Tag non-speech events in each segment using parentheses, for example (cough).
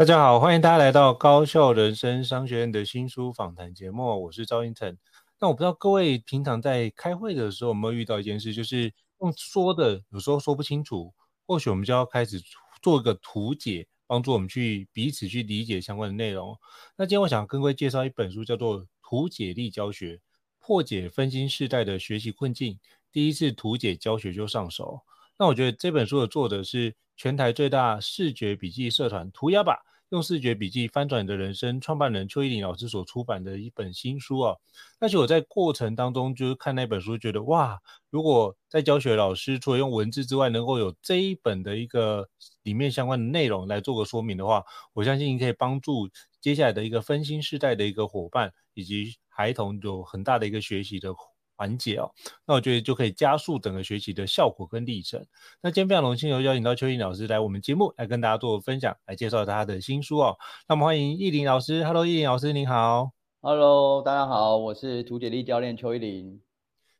大家好，欢迎大家来到高效人生商学院的新书访谈节目，我是赵胤丞。那我不知道各位平常在开会的时候有没有遇到一件事，就是用说的有时候说不清楚，或许我们就要开始做一个图解，帮助我们去彼此去理解相关的内容。那今天我想跟各位介绍一本书，叫做《图解力教学：破解分心世代的学习困境》，第一次图解教学就上手。那我觉得这本书的作者是全台最大视觉笔记社团涂鸦吧。用视觉笔记翻转你的人生，创办人邱奕霖老师所出版的一本新书啊。但是我在过程当中就是看那本书，觉得哇，如果在教学老师除了用文字之外，能够有这一本的一个里面相关的内容来做个说明的话，我相信你可以帮助接下来的一个分心世代的一个伙伴以及孩童有很大的一个学习的。环节哦，那我觉得就可以加速整个学习的效果跟历程。那今天非常荣幸有邀请到邱奕霖老师来我们节目来跟大家做分享，来介绍他的新书哦。那我们欢迎奕霖老师，Hello，奕霖老师您好，Hello，大家好，我是图解力教练邱奕霖，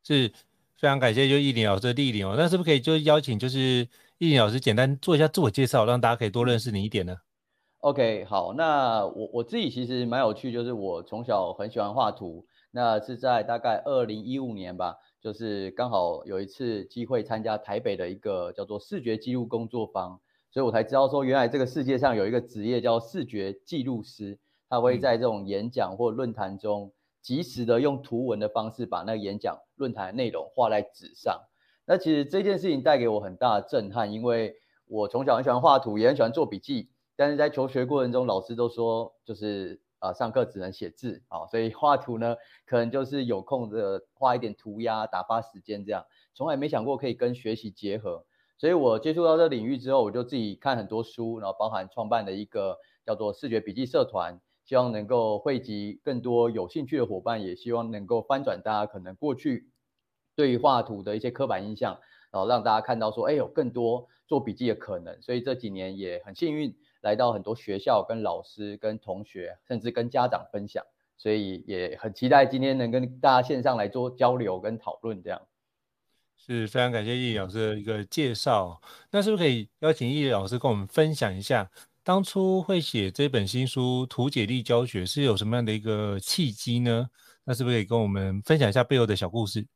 是非常感谢就奕霖老师的莅临哦。那是不是可以就邀请就是奕霖老师简单做一下自我介绍，让大家可以多认识你一点呢？OK，好，那我我自己其实蛮有趣，就是我从小很喜欢画图。那是在大概二零一五年吧，就是刚好有一次机会参加台北的一个叫做视觉记录工作坊，所以我才知道说，原来这个世界上有一个职业叫视觉记录师，他会在这种演讲或论坛中，及时的用图文的方式把那个演讲论坛的内容画在纸上。那其实这件事情带给我很大的震撼，因为我从小很喜欢画图，也很喜欢做笔记，但是在求学过程中，老师都说就是。啊、上课只能写字啊、所以画图呢，可能就是有空的画一点涂鸦，打发时间这样，从来没想过可以跟学习结合。所以我接触到这领域之后，我就自己看很多书，然后包含创办的一个叫做视觉笔记社团，希望能够汇集更多有兴趣的伙伴，也希望能够翻转大家可能过去对于画图的一些刻板印象，然后让大家看到说，哎，有更多做笔记的可能。所以这几年也很幸运。来到很多学校，跟老师、跟同学，甚至跟家长分享，所以也很期待今天能跟大家线上来做交流跟讨论。这样是非常感谢奕霖老师的一个介绍。那是不是可以邀请奕霖老师跟我们分享一下，当初会写这本新书《图解力教学》是有什么样的一个契机呢？那是不是可以跟我们分享一下背后的小故事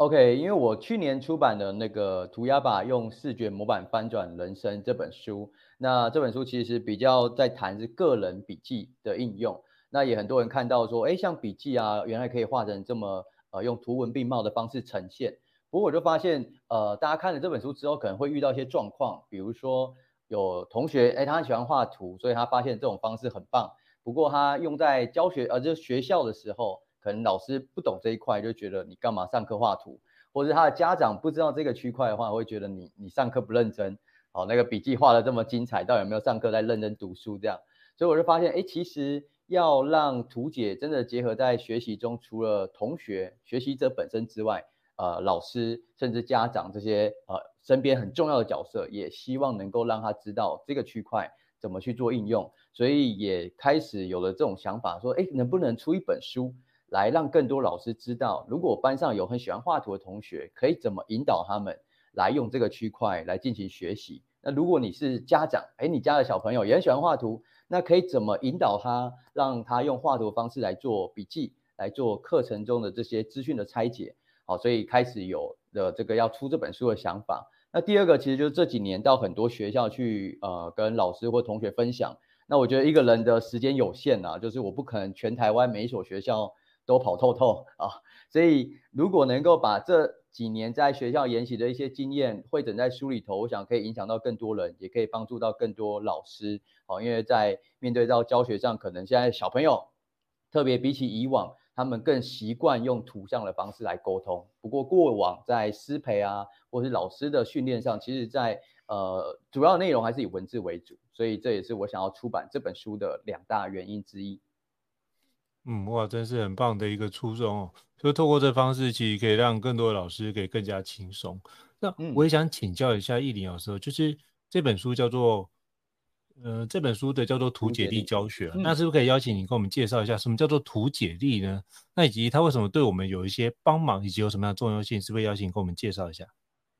？OK，因为我去年出版的那个《涂鸦吧，用视觉模板翻转人生》这本书。那这本书其实比较在谈是个人笔记的应用，那也很多人看到说，哎，像笔记啊，原来可以画成这么呃用图文并茂的方式呈现。不过我就发现，呃，大家看了这本书之后，可能会遇到一些状况，比如说有同学，哎，他喜欢画图，所以他发现这种方式很棒。不过他用在教学，呃，就是学校的时候，可能老师不懂这一块，就觉得你干嘛上课画图，或者他的家长不知道这个区块的话，会觉得你你上课不认真。好，那个笔记画得这么精彩，到底有没有上课在认真读书？这样，所以我就发现，哎，其实要让图解真的结合在学习中，除了同学、学习者本身之外，呃，老师甚至家长这些呃身边很重要的角色，也希望能够让他知道这个区块怎么去做应用，所以也开始有了这种想法，说，哎，能不能出一本书来让更多老师知道，如果班上有很喜欢画图的同学，可以怎么引导他们来用这个区块来进行学习。那如果你是家长，哎，你家的小朋友也很喜欢画图，那可以怎么引导他，让他用画图的方式来做笔记，来做课程中的这些资讯的拆解？好，所以开始有了这个要出这本书的想法。那第二个其实就是这几年到很多学校去，呃，跟老师或同学分享。那我觉得一个人的时间有限啊，就是我不可能全台湾每一所学校都跑透透啊。所以如果能够把这几年在学校研习的一些经验汇整在书里头，我想可以影响到更多人，也可以帮助到更多老师。好，因为在面对到教学上，可能现在小朋友特别比起以往，他们更习惯用图像的方式来沟通。不过过往在师培啊，或是老师的训练上，其实在呃主要内容还是以文字为主，所以这也是我想要出版这本书的两大原因之一。嗯，哇，真是很棒的一个初衷哦。就透过这方式，其实可以让更多的老师可以更加轻松。那我也想请教一下易林老师，就是这本书叫做，呃，这本书的叫做图解力教学，那是不是可以邀请你跟我们介绍一下什么叫做图解力呢？那以及它为什么对我们有一些帮忙，以及有什么样的重要性？是不是邀请你跟我们介绍一下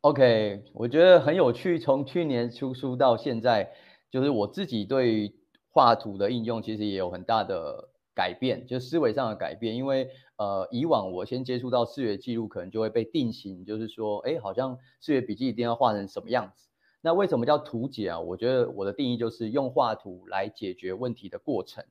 ？OK，我觉得很有趣。从去年出书到现在，就是我自己对画图的应用，其实也有很大的。改变就是思维上的改变，因为呃，以往我先接触到视觉记录，可能就会被定型，就是说，哎，好像视觉笔记一定要画成什么样子。那为什么叫图解啊？我觉得我的定义就是用画图来解决问题的过程。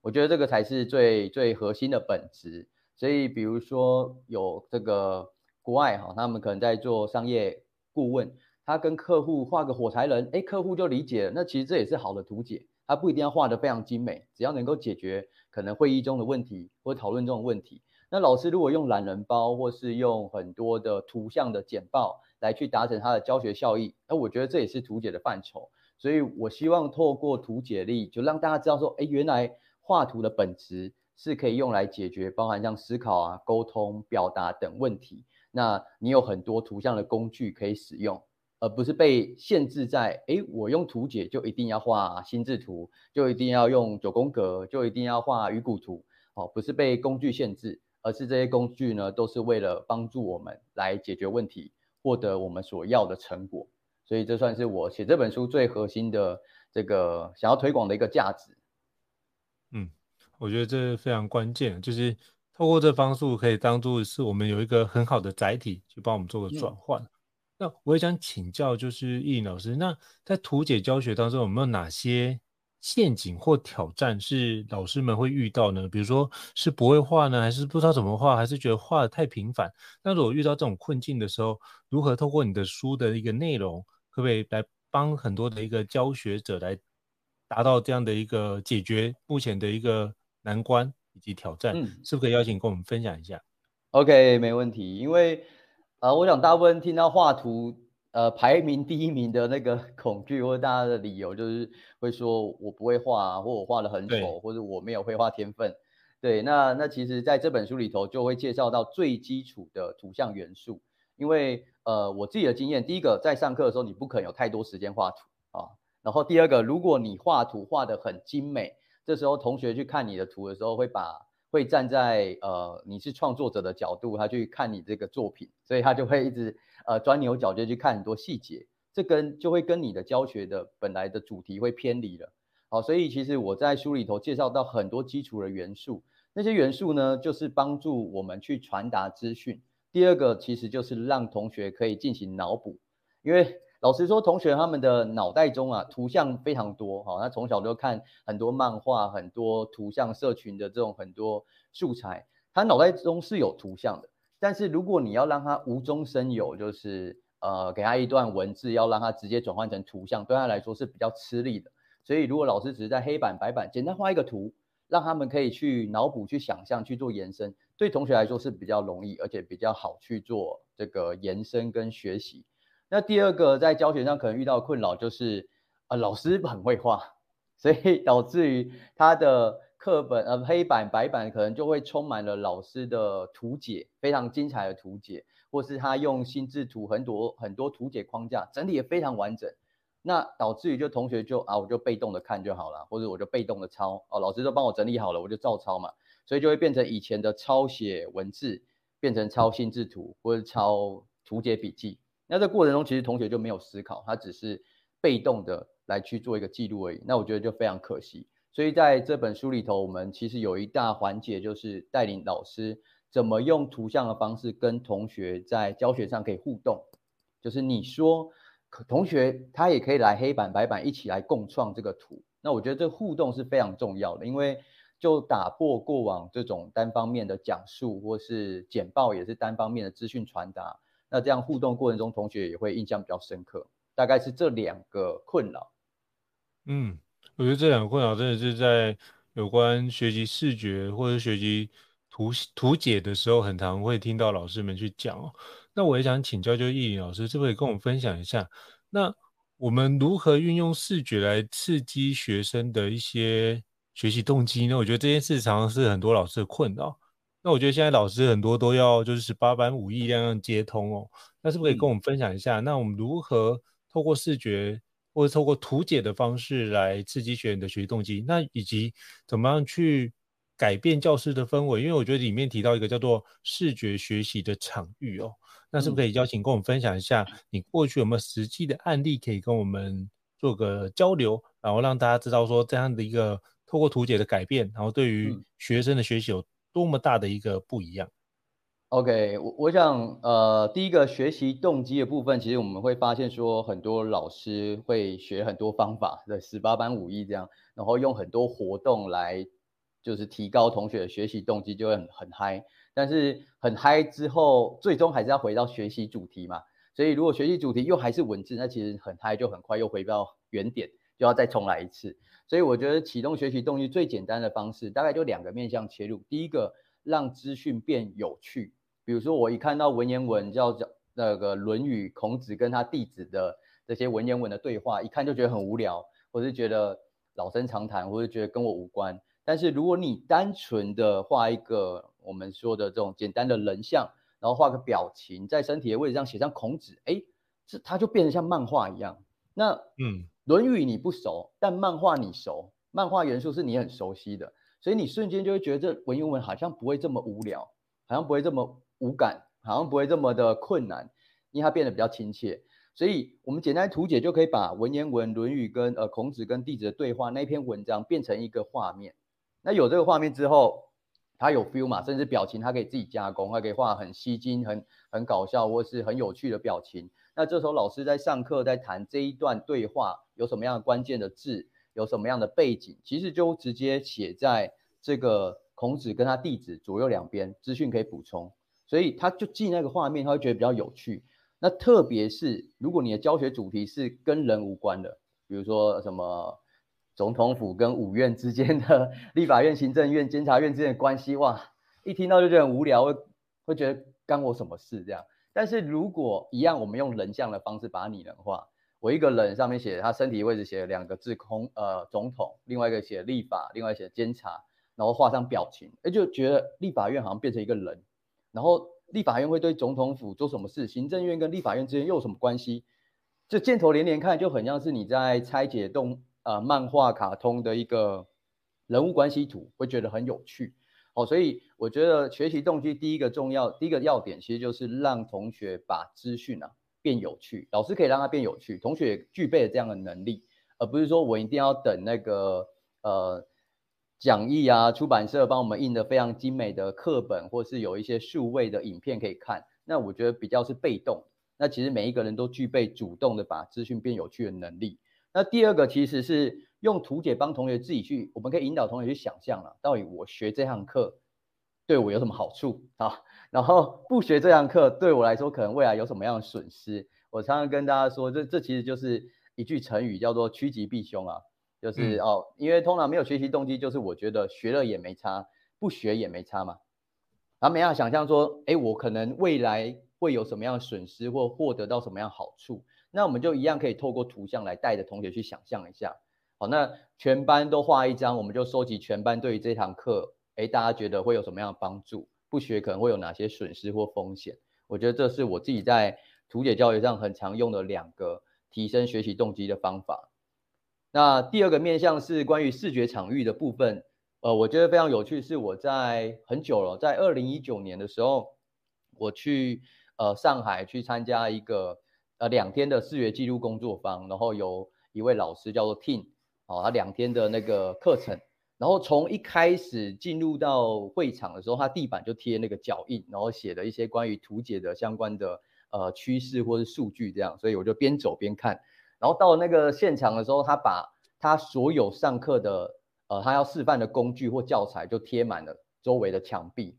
我觉得这个才是最最核心的本质。所以，比如说有这个国外哈，他们可能在做商业顾问，他跟客户画个火柴人，哎，客户就理解了。那其实这也是好的图解，它不一定要画得非常精美，只要能够解决。可能会议中的问题或讨论中的问题，那老师如果用懒人包或是用很多的图像的简报来去达成他的教学效益，那我觉得这也是图解的范畴。所以我希望透过图解力，就让大家知道说，哎，原来画图的本质是可以用来解决包含像思考啊、沟通、表达等问题。那你有很多图像的工具可以使用。而不是被限制在，哎，我用图解就一定要画心智图，就一定要用九宫格，就一定要画鱼骨图，哦，不是被工具限制，而是这些工具呢，都是为了帮助我们来解决问题，获得我们所要的成果。所以这算是我写这本书最核心的这个想要推广的一个价值。嗯，我觉得这非常关键，就是透过这方术可以当做是我们有一个很好的载体，去帮我们做个转换。嗯那我也想请教，就是奕霖老师，那在图解教学当中有没有哪些陷阱或挑战是老师们会遇到呢？比如说是不会画呢，还是不知道怎么画，还是觉得画的太频繁？那如果遇到这种困境的时候，如何透过你的书的一个内容，可不可以来帮很多的一个教学者来达到这样的一个解决目前的一个难关以及挑战？嗯，是不是可以邀请跟我们分享一下？OK，没问题，因为。啊、呃，我想大部分听到画图，呃，排名第一名的那个 (laughs) 恐惧或者大家的理由，就是会说我不会画啊，或我画得很丑，或者我没有绘画天分。对，那那其实在这本书里头就会介绍到最基础的图像元素，因为呃，我自己的经验，第一个在上课的时候你不可能有太多时间画图啊，然后第二个，如果你画图画得很精美，这时候同学去看你的图的时候会把。会站在呃，你是创作者的角度，他去看你这个作品，所以他就会一直呃钻牛角尖去看很多细节，这跟就会跟你的教学的本来的主题会偏离了。好，所以其实我在书里头介绍到很多基础的元素，那些元素呢，就是帮助我们去传达资讯。第二个其实就是让同学可以进行脑补，因为。老实说，同学他们的脑袋中啊，图像非常多，哈，他从小就看很多漫画，很多图像社群的这种很多素材，他脑袋中是有图像的。但是如果你要让他无中生有，就是呃，给他一段文字，要让他直接转换成图像，对他来说是比较吃力的。所以如果老师只是在黑板白板简单画一个图，让他们可以去脑补、去想象、去做延伸，对同学来说是比较容易，而且比较好去做这个延伸跟学习。那第二个在教学上可能遇到困扰就是，呃，老师很会画，(laughs) 所以导致于他的课本呃黑板白板可能就会充满了老师的图解，非常精彩的图解，或是他用心智图很多很多图解框架整理也非常完整，那导致于就同学就啊我就被动的看就好了，或者我就被动的抄哦，老师都帮我整理好了，我就照抄嘛，所以就会变成以前的抄写文字变成抄心智图或者抄图解笔记，那这过程中其实同学就没有思考，他只是被动的来去做一个记录而已，那我觉得就非常可惜。所以在这本书里头，我们其实有一大环节，就是带领老师怎么用图像的方式跟同学在教学上可以互动。就是你说，同学他也可以来黑板白板一起来共创这个图。那我觉得这互动是非常重要的，因为就打破过往这种单方面的讲述或是简报也是单方面的资讯传达。那这样互动过程中，同学也会印象比较深刻。大概是这两个困扰。嗯。我觉得这两个困扰真的是在有关学习视觉或者学习图图解的时候，很常会听到老师们去讲哦。那我也想请教，就易林老师，是不是可以跟我们分享一下，那我们如何运用视觉来刺激学生的一些学习动机呢？我觉得这件事常常是很多老师的困扰。那我觉得现在老师很多都要就是十八般武艺样样皆通哦。那是不是可以跟我们分享一下？那我们如何透过视觉？或者透过图解的方式来刺激学员的学习动机，那以及怎么样去改变教室的氛围？因为我觉得里面提到一个叫做视觉学习的场域哦，那是不是可以邀请跟我们分享一下，你过去有没有实际的案例可以跟我们做个交流，然后让大家知道说这样的一个透过图解的改变，然后对于学生的学习有多么大的一个不一样？OK，我我想，呃，第一个学习动机的部分，其实我们会发现说，很多老师会学很多方法，对，十八般武艺这样，然后用很多活动来，就是提高同学的学习动机，就会很很嗨。但是很嗨之后，最终还是要回到学习主题嘛。所以如果学习主题又还是文字，那其实很嗨就很快又回到原点，就要再重来一次。所以我觉得启动学习动机最简单的方式，大概就两个面向切入。第一个，让资讯变有趣。比如说，我一看到文言文，叫叫那个《论语》，孔子跟他弟子的这些文言文的对话，一看就觉得很无聊，或是觉得老生常谈，或是觉得跟我无关。但是如果你单纯的画一个我们说的这种简单的人像，然后画个表情，在身体的位置上写上孔子，哎，这它就变得像漫画一样。那嗯，《论语》你不熟，但漫画你熟，漫画元素是你很熟悉的，所以你瞬间就会觉得这文言文好像不会这么无聊，好像不会这么。无感，好像不会这么的困难，因为它变得比较亲切，所以我们简单图解就可以把文言文《论语》跟呃孔子跟弟子的对话那篇文章变成一个画面。那有这个画面之后，它有 feel 嘛，甚至表情它可以自己加工，它可以画很吸睛、很很搞笑或是很有趣的表情。那这时候老师在上课在谈这一段对话有什么样的关键的字，有什么样的背景，其实就直接写在这个孔子跟他弟子左右两边，资讯可以补充。所以他就记那个画面，他会觉得比较有趣。那特别是如果你的教学主题是跟人无关的，比如说什么总统府跟五院之间的立法院、行政院、监察院之间的关系，哇，一听到就觉得很无聊，会会觉得干我什么事这样。但是如果一样，我们用人像的方式把它拟人化，我一个人上面写他身体位置写了两个字空呃总统，另外一个写立法，另外写监察，然后画上表情，哎，就觉得立法院好像变成一个人。然后立法院会对总统府做什么事？行政院跟立法院之间又有什么关系？这箭头连连看，就很像是你在拆解动呃漫画卡通的一个人物关系图，会觉得很有趣。哦，所以我觉得学习动机第一个重要第一个要点，其实就是让同学把资讯啊变有趣。老师可以让它变有趣，同学具备了这样的能力，而不是说我一定要等那个呃。讲义啊，出版社帮我们印的非常精美的课本，或是有一些数位的影片可以看。那我觉得比较是被动。那其实每一个人都具备主动的把资讯变有趣的能力。那第二个其实是用图解帮同学自己去，我们可以引导同学去想象了，到底我学这堂课对我有什么好处啊？然后不学这堂课对我来说可能未来有什么样的损失？我常常跟大家说，这这其实就是一句成语，叫做趋吉避凶啊。就是哦，因为通常没有学习动机，就是我觉得学了也没差，不学也没差嘛。然后没法想象说，哎，我可能未来会有什么样的损失，或获得到什么样的好处。那我们就一样可以透过图像来带着同学去想象一下。好，那全班都画一张，我们就收集全班对于这堂课，哎，大家觉得会有什么样的帮助？不学可能会有哪些损失或风险？我觉得这是我自己在图解教学上很常用的两个提升学习动机的方法。那第二个面向是关于视觉场域的部分，呃，我觉得非常有趣，是我在很久了，在二零一九年的时候，我去呃上海去参加一个呃两天的视觉记录工作坊，然后有一位老师叫做 Tim。哦，他两天的那个课程，然后从一开始进入到会场的时候，他地板就贴那个脚印，然后写了一些关于图解的相关的呃趋势或是数据这样，所以我就边走边看。然后到那个现场的时候，他把他所有上课的呃他要示范的工具或教材就贴满了周围的墙壁，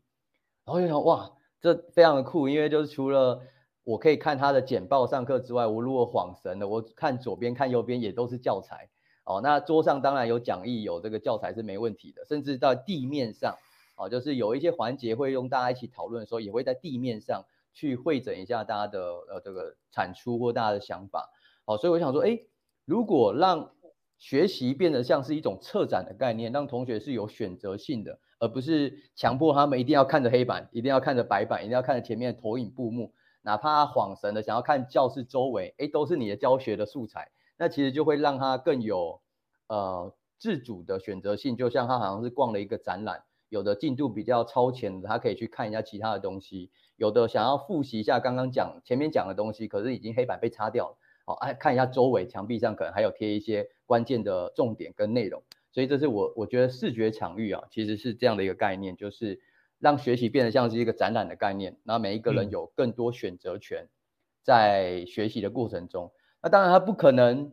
然后就想哇，这非常的酷，因为就是除了我可以看他的简报上课之外，我如果恍神了，我看左边看右边也都是教材。哦，那桌上当然有讲义，有这个教材是没问题的，甚至到地面上，哦，就是有一些环节会用大家一起讨论的时候，也会在地面上去汇整一下大家的呃这个产出或大家的想法。好，所以我想说，诶，如果让学习变得像是一种策展的概念，让同学是有选择性的，而不是强迫他们一定要看着黑板，一定要看着白板，一定要看着前面的投影布幕，哪怕他恍神的想要看教室周围，诶，都是你的教学的素材。那其实就会让他更有呃自主的选择性，就像他好像是逛了一个展览，有的进度比较超前的，他可以去看一下其他的东西；有的想要复习一下刚刚讲前面讲的东西，可是已经黑板被擦掉了，好，哎，看一下周围墙壁上可能还有贴一些关键的重点跟内容。所以这是我我觉得视觉场域啊，其实是这样的一个概念，就是让学习变得像是一个展览的概念，那每一个人有更多选择权，在学习的过程中。那当然，他不可能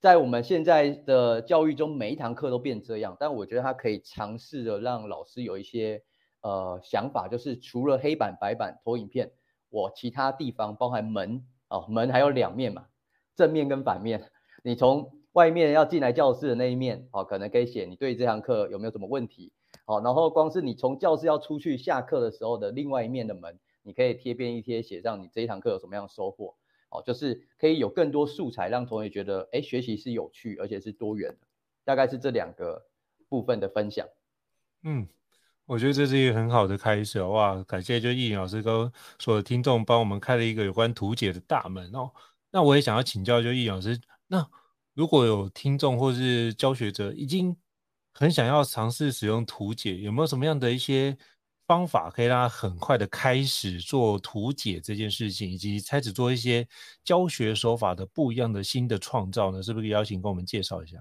在我们现在的教育中每一堂课都变这样。但我觉得他可以尝试着让老师有一些呃想法，就是除了黑板、白板、投影片，我其他地方包含门哦，门还有两面嘛，正面跟反面。你从外面要进来教室的那一面哦，可能可以写你对这堂课有没有什么问题哦。然后光是你从教室要出去下课的时候的另外一面的门，你可以贴边一贴，写上你这一堂课有什么样的收获。哦，就是可以有更多素材，让同学觉得，哎，学习是有趣，而且是多元的。大概是这两个部分的分享。嗯，我觉得这是一个很好的开始。哇，感谢就易老师跟所有听众帮我们开了一个有关图解的大门哦。那我也想要请教就易老师，那如果有听众或是教学者已经很想要尝试使用图解，有没有什么样的一些方法可以让他很快的开始做图解这件事情，以及开始做一些教学手法的不一样的新的创造呢？是不是可以邀请跟我们介绍一下？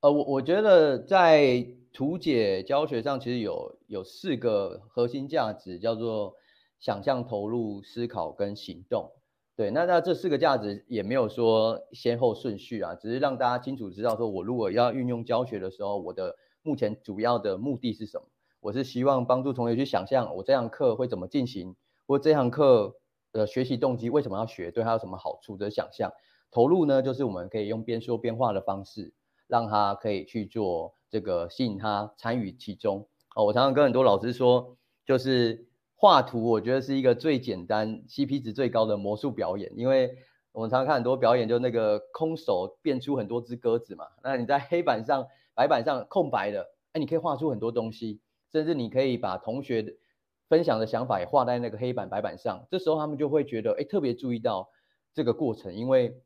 呃，我我觉得在图解教学上，其实有有四个核心价值，叫做想象、投入、思考跟行动。对，那那这四个价值也没有说先后顺序啊，只是让大家清楚知道，说我如果要运用教学的时候，我的目前主要的目的是什么。我是希望帮助同学去想象我这堂课会怎么进行，或这堂课的学习动机为什么要学，对他有什么好处的想象。投入呢，就是我们可以用边说边画的方式，让他可以去做这个，吸引他参与其中。哦，我常常跟很多老师说，就是画图，我觉得是一个最简单、CP 值最高的魔术表演，因为我们常常看很多表演，就那个空手变出很多只鸽子嘛。那你在黑板上、白板上空白的，哎，你可以画出很多东西。甚至你可以把同学分享的想法也画在那个黑板白板上，这时候他们就会觉得，哎，特别注意到这个过程，因为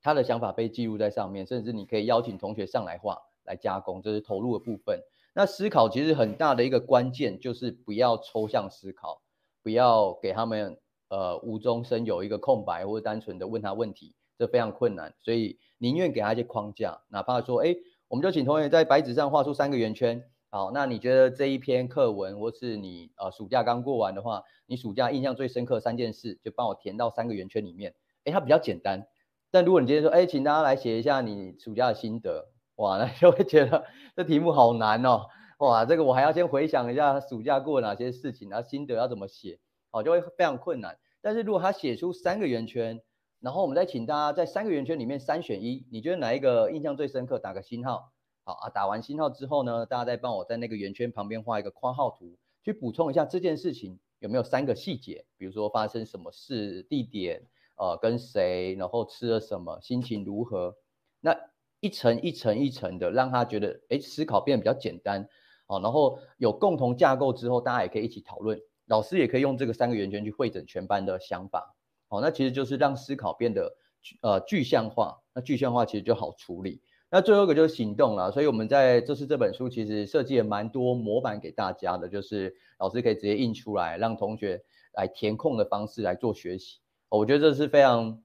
他的想法被记录在上面。甚至你可以邀请同学上来画来加工，这是投入的部分。那思考其实很大的一个关键就是不要抽象思考，不要给他们呃无中生有一个空白，或者单纯的问他问题，这非常困难。所以宁愿给他一些框架，哪怕说，哎，我们就请同学在白纸上画出三个圆圈。好，那你觉得这一篇课文，或是你呃暑假刚过完的话，你暑假印象最深刻三件事，就帮我填到三个圆圈里面。诶，它比较简单。但如果你今天说，诶，请大家来写一下你暑假的心得，哇，那就会觉得这题目好难哦。哇，这个我还要先回想一下暑假过哪些事情，然后心得要怎么写，好，就会非常困难。但是如果他写出三个圆圈，然后我们再请大家在三个圆圈里面三选一，你觉得哪一个印象最深刻？打个星号。好啊，打完星号之后呢，大家再帮我在那个圆圈旁边画一个括号图，去补充一下这件事情有没有三个细节，比如说发生什么事、地点，呃，跟谁，然后吃了什么，心情如何。那一层一层一层的，让他觉得哎，思考变得比较简单，好，然后有共同架构之后，大家也可以一起讨论，老师也可以用这个三个圆圈去汇整全班的想法，好，那其实就是让思考变得呃具象化，那具象化其实就好处理。那最后一个就是行动了，所以我们在这次这本书其实设计了蛮多模板给大家的，就是老师可以直接印出来，让同学来填空的方式来做学习。我觉得这是非常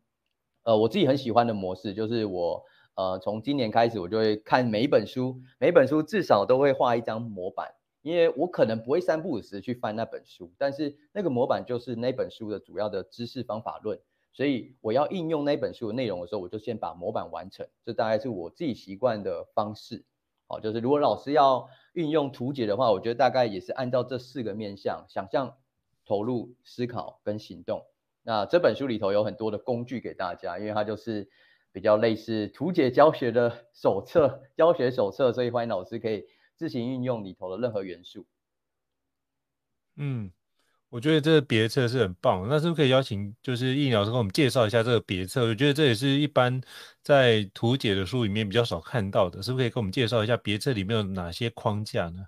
呃我自己很喜欢的模式，就是我。呃，从今年开始，我就会看每一本书，每一本书至少都会画一张模板，因为我可能不会三不五时去翻那本书，但是那个模板就是那本书的主要的知识方法论，所以我要应用那本书的内容的时候，我就先把模板完成，这大概是我自己习惯的方式。好，就是如果老师要运用图解的话，我觉得大概也是按照这四个面向：想象、投入、思考跟行动。那这本书里头有很多的工具给大家，因为它就是。比较类似图解教学的手册，(laughs) 教学手册，所以欢迎老师可以自行运用里头的任何元素。嗯，我觉得这个别册是很棒，那是不是可以邀请就是易老师跟我们介绍一下这个别册？我觉得这也是一般在图解的书里面比较少看到的，是不是可以跟我们介绍一下别册里面有哪些框架呢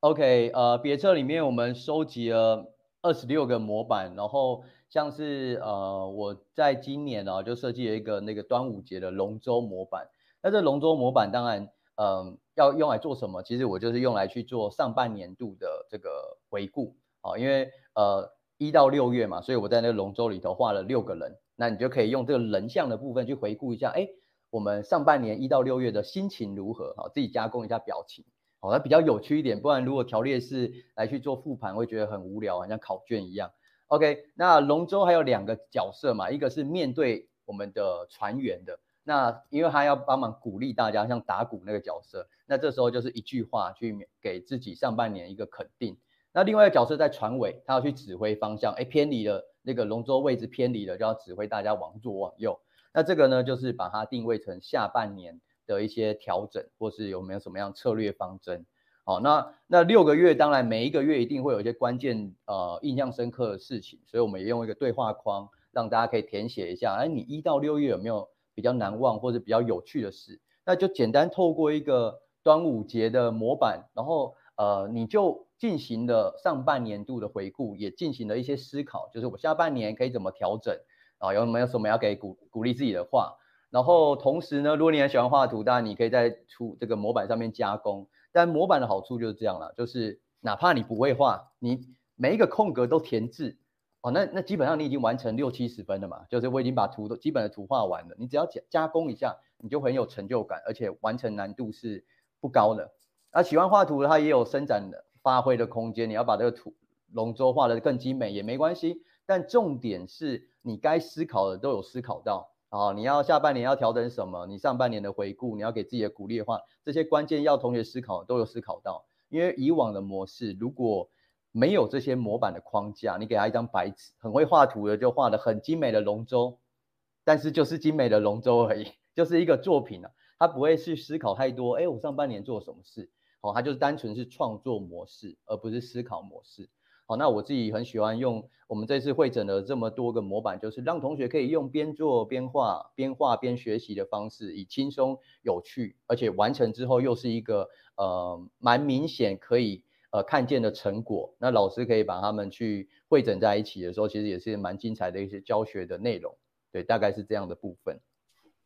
？OK，呃，别册里面我们收集了二十六个模板，然后。像是呃，我在今年呢、就设计了一个那个端午节的龙舟模板。那这龙舟模板当然，嗯、要用来做什么？其实我就是用来去做上半年度的这个回顾啊，因为呃一到六月嘛，所以我在那个龙舟里头画了六个人。那你就可以用这个人像的部分去回顾一下，哎，我们上半年一到六月的心情如何？好，自己加工一下表情，好，那比较有趣一点。不然如果条列式来去做复盘，会觉得很无聊，好像考卷一样。OK，那龙舟还有两个角色嘛，一个是面对我们的船员的，那因为他要帮忙鼓励大家，像打鼓那个角色，那这时候就是一句话去给自己上半年一个肯定。那另外一个角色在船尾，他要去指挥方向，哎，偏离了那个龙舟位置偏离了，就要指挥大家往左往右。那这个呢，就是把它定位成下半年的一些调整，或是有没有什么样策略方针。好，那那六个月，当然每一个月一定会有一些关键呃印象深刻的事情，所以我们也用一个对话框，让大家可以填写一下，哎，你一到六月有没有比较难忘或者比较有趣的事？那就简单透过一个端午节的模板，然后呃你就进行了上半年度的回顾，也进行了一些思考，就是我下半年可以怎么调整啊？有没有什么要给鼓鼓励自己的话？然后同时呢，如果你很喜欢画图，当然你可以在出这个模板上面加工。但模板的好处就是这样了，就是哪怕你不会画，你每一个空格都填字哦，那那基本上你已经完成六七十分了嘛，就是我已经把图都基本的图画完了，你只要加加工一下，你就很有成就感，而且完成难度是不高的。啊，喜欢画图的他也有伸展的发挥的空间，你要把这个图龙舟画得更精美也没关系，但重点是你该思考的都有思考到。啊，你要下半年要调整什么？你上半年的回顾，你要给自己的鼓励的话，这些关键要同学思考都有思考到。因为以往的模式如果没有这些模板的框架，你给他一张白纸，很会画图的就画得很精美的龙舟，但是就是精美的龙舟而已，(laughs) 就是一个作品啊，他不会去思考太多。哎，我上半年做了什么事？好，它就是单纯是创作模式，而不是思考模式。好，那我自己很喜欢用我们这次汇整了这么多个模板，就是让同学可以用边做边画、边画边学习的方式，以轻松有趣，而且完成之后又是一个呃蛮明显可以呃看见的成果。那老师可以把他们去汇整在一起的时候，其实也是蛮精彩的一些教学的内容。对，大概是这样的部分。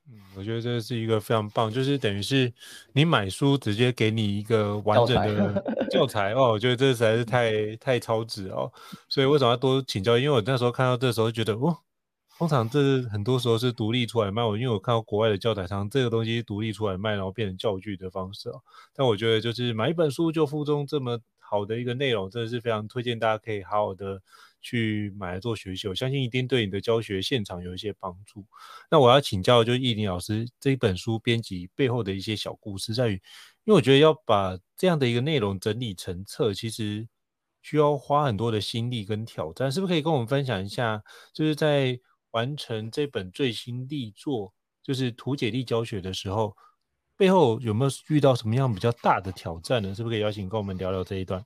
嗯，我觉得这是一个非常棒，就是等于是你买书直接给你一个完整的教材哦，我觉得这实在是太太超值哦。所以为什么要多请教？因为我那时候看到这时候觉得，哦，通常这很多时候是独立出来卖。我因为我看到国外的教材上这个东西独立出来卖，然后变成教具的方式哦。但我觉得就是买一本书就附中这么好的一个内容，真的是非常推荐大家可以好好的。去买来做学习，我相信一定对你的教学现场有一些帮助。那我要请教，就是易林老师这一本书编辑背后的一些小故事，在于，因为我觉得要把这样的一个内容整理成册，其实需要花很多的心力跟挑战。是不是可以跟我们分享一下，就是在完成这本最新力作，就是图解力教学的时候，背后有没有遇到什么样比较大的挑战呢？是不是可以邀请跟我们聊聊这一段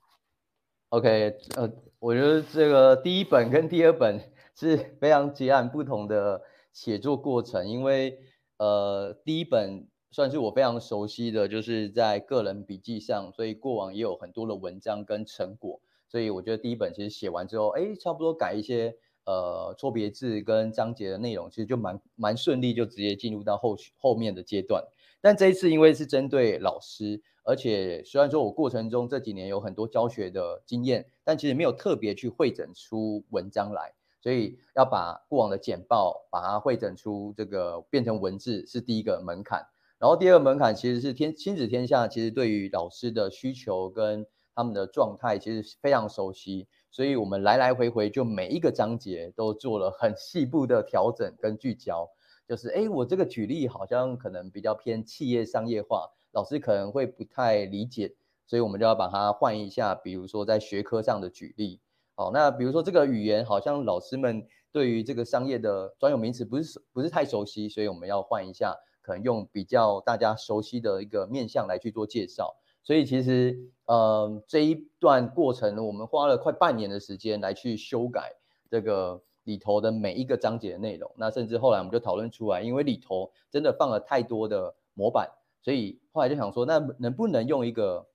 ？OK，呃，我觉得这个第一本跟第二本 (laughs) 是非常截然不同的写作过程，因为呃，第一本算是我非常熟悉的，就是在个人笔记上，所以过往也有很多的文章跟成果，所以我觉得第一本其实写完之后，哎，差不多改一些呃错别字跟章节的内容，其实就蛮蛮顺利，就直接进入到后后面的阶段。但这一次因为是针对老师，而且虽然说我过程中这几年有很多教学的经验，但其实没有特别去汇整出文章来。所以要把过往的简报把它汇整出这个变成文字是第一个门槛，然后第二个门槛其实是天亲子天下其实对于老师的需求跟他们的状态其实非常熟悉，所以我们来来回回就每一个章节都做了很细部的调整跟聚焦，就是哎我这个举例好像可能比较偏企业商业化，老师可能会不太理解，所以我们就要把它换一下，比如说在学科上的举例。好，那比如说这个语言好像老师们对于这个商业的专有名词不是不是太熟悉，所以我们要换一下，可能用比较大家熟悉的一个面向来去做介绍。所以其实呃这一段过程呢，我们花了快半年的时间来去修改这个里头的每一个章节的内容。那甚至后来我们就讨论出来，因为里头真的放了太多的模板，所以后来就想说，那能不能用一个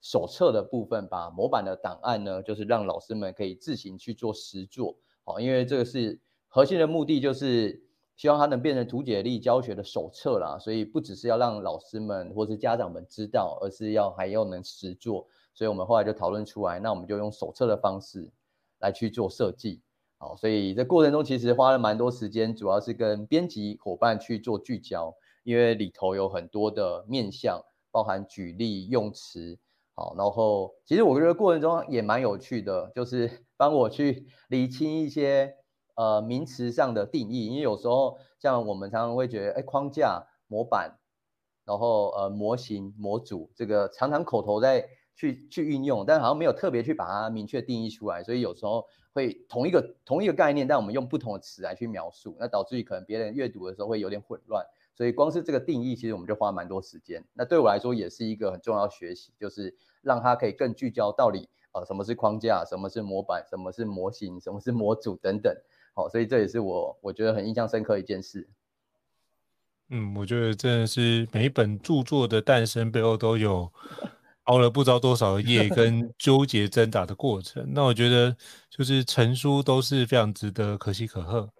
手册的部分，把模板的档案呢，就是让老师们可以自行去做实作，好，因为这个是核心的目的，就是希望它能变成图解力教学的手册啦，所以不只是要让老师们或是家长们知道，而是要还要能实做，所以我们后来就讨论出来，那我们就用手册的方式来去做设计，好，所以这过程中其实花了蛮多时间，主要是跟编辑伙伴去做聚焦，因为里头有很多的面向，包含举例用词。好，然后其实我觉得过程中也蛮有趣的，就是帮我去理清一些呃名词上的定义，因为有时候像我们常常会觉得，哎，框架、模板，然后呃模型、模组，这个常常口头在去去运用，但好像没有特别去把它明确定义出来，所以有时候会同一个同一个概念，但我们用不同的词来去描述，那导致于可能别人阅读的时候会有点混乱。所以光是这个定义，其实我们就花蛮多时间。那对我来说也是一个很重要学习，就是让它可以更聚焦到底，呃，什么是框架，什么是模板，什么是模型，什么是模组等等。好，所以这也是我我觉得很印象深刻一件事。嗯，我觉得真的是每一本著作的诞生背后都有熬了不知道多少夜跟 (laughs) 纠结挣扎的过程。那我觉得就是成书都是非常值得可喜可贺。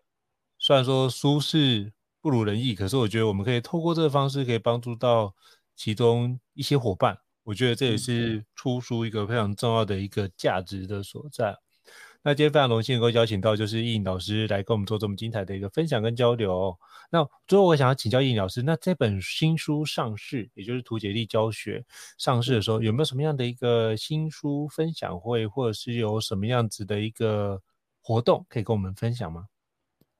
虽然说书是。不如人意，可是我觉得我们可以透过这个方式，可以帮助到其中一些伙伴。我觉得这也是出书一个非常重要的一个价值的所在。那今天非常荣幸能够邀请到就是易颖老师来跟我们做这么精彩的一个分享跟交流。那最后我想要请教易颖老师，那这本新书上市，也就是图解力教学上市的时候，有没有什么样的一个新书分享会，或者是有什么样子的一个活动可以跟我们分享吗？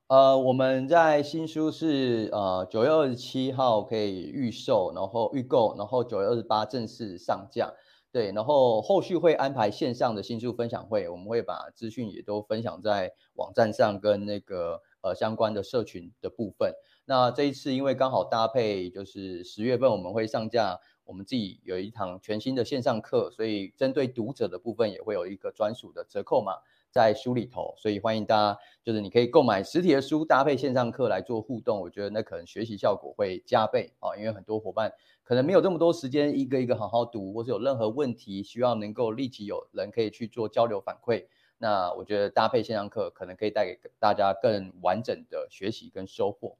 呃，我们在新书是呃九月二十七号可以预售，然后预购，然后九月二十八正式上架。对，然后后续会安排线上的新书分享会，我们会把资讯也都分享在网站上跟那个呃相关的社群的部分。那这一次因为刚好搭配就是十月份我们会上架，我们自己有一堂全新的线上课，所以针对读者的部分也会有一个专属的折扣嘛。在书里头，所以欢迎大家，就是你可以购买实体的书，搭配线上课来做互动。我觉得那可能学习效果会加倍啊，因为很多伙伴可能没有这么多时间一个一个好好读，或是有任何问题需要能够立即有人可以去做交流反馈。那我觉得搭配线上课可能可以带给大家更完整的学习跟收获。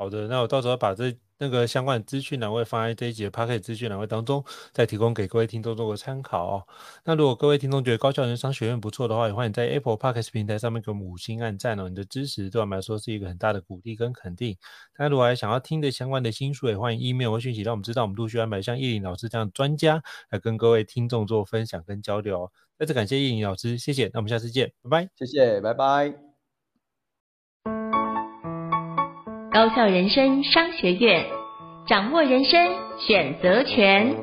好的，那我到时候把这。那个相关的资讯栏会放在这一集的 Podcast 资讯栏位当中，再提供给各位听众做个参考哦。那如果各位听众觉得高效人商学院不错的话，也欢迎在 Apple Podcast 平台上面给我们五星按赞哦。你的支持对我们来说是一个很大的鼓励跟肯定。那如果还想要听的相关的新书，也欢迎 email 或讯息让我们知道，我们陆续安排像叶颖老师这样的专家来跟各位听众做分享跟交流。再次感谢叶颖老师，谢谢。那我们下次见，拜拜。谢谢，拜拜。高校人生商学院，掌握人生选择权。